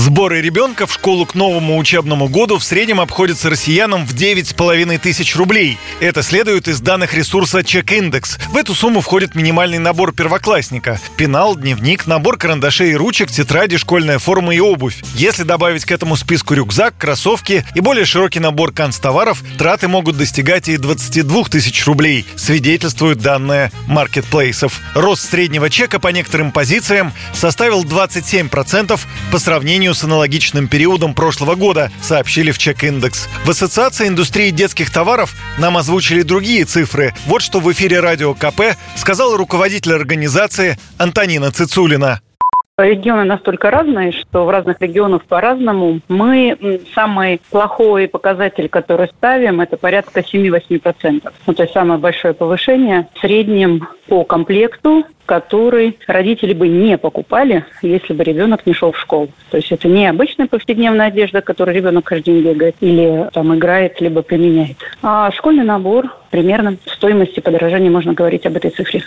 Сборы ребенка в школу к новому учебному году в среднем обходятся россиянам в 9,5 тысяч рублей. Это следует из данных ресурса Чек-индекс. В эту сумму входит минимальный набор первоклассника. Пенал, дневник, набор карандашей и ручек, тетради, школьная форма и обувь. Если добавить к этому списку рюкзак, кроссовки и более широкий набор канцтоваров, траты могут достигать и 22 тысяч рублей, свидетельствуют данные маркетплейсов. Рост среднего чека по некоторым позициям составил 27% по сравнению сравнению с аналогичным периодом прошлого года, сообщили в Чек-индекс. В Ассоциации индустрии детских товаров нам озвучили другие цифры. Вот что в эфире радио КП сказал руководитель организации Антонина Цицулина. Регионы настолько разные, что в разных регионах по-разному. Мы самый плохой показатель, который ставим, это порядка 7-8%. Ну, то есть самое большое повышение в среднем по комплекту, который родители бы не покупали, если бы ребенок не шел в школу. То есть это не обычная повседневная одежда, которую ребенок каждый день бегает или там играет, либо применяет. А школьный набор примерно в стоимости подорожания можно говорить об этой цифре.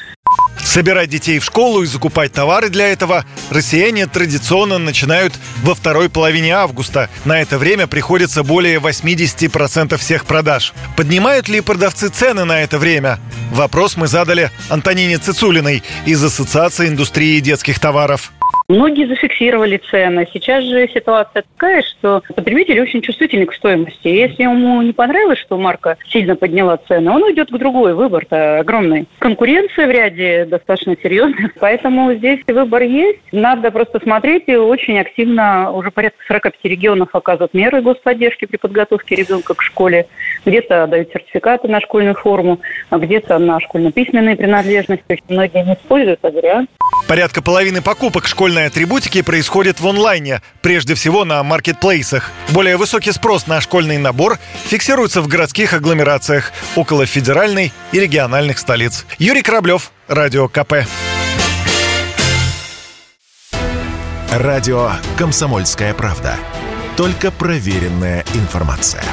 Собирать детей в школу и закупать товары для этого россияне традиционно начинают во второй половине августа. На это время приходится более 80% всех продаж. Поднимают ли продавцы цены на это время? Вопрос мы задали Антонине Цицулиной из Ассоциации индустрии детских товаров. Многие зафиксировали цены. Сейчас же ситуация такая, что потребитель очень чувствительный к стоимости. Если ему не понравилось, что марка сильно подняла цены, он уйдет к другой. Выбор-то огромный. Конкуренция в ряде достаточно серьезная, поэтому здесь выбор есть. Надо просто смотреть и очень активно уже порядка 45 регионов оказывают меры господдержки при подготовке ребенка к школе. Где-то дают сертификаты на школьную форму, а где-то на школьно-письменные принадлежности. Многие не используют, а зря. Порядка половины покупок школьной атрибутики происходит в онлайне, прежде всего на маркетплейсах. Более высокий спрос на школьный набор фиксируется в городских агломерациях, около федеральной и региональных столиц. Юрий Кораблев, Радио КП. Радио «Комсомольская правда». Только проверенная информация.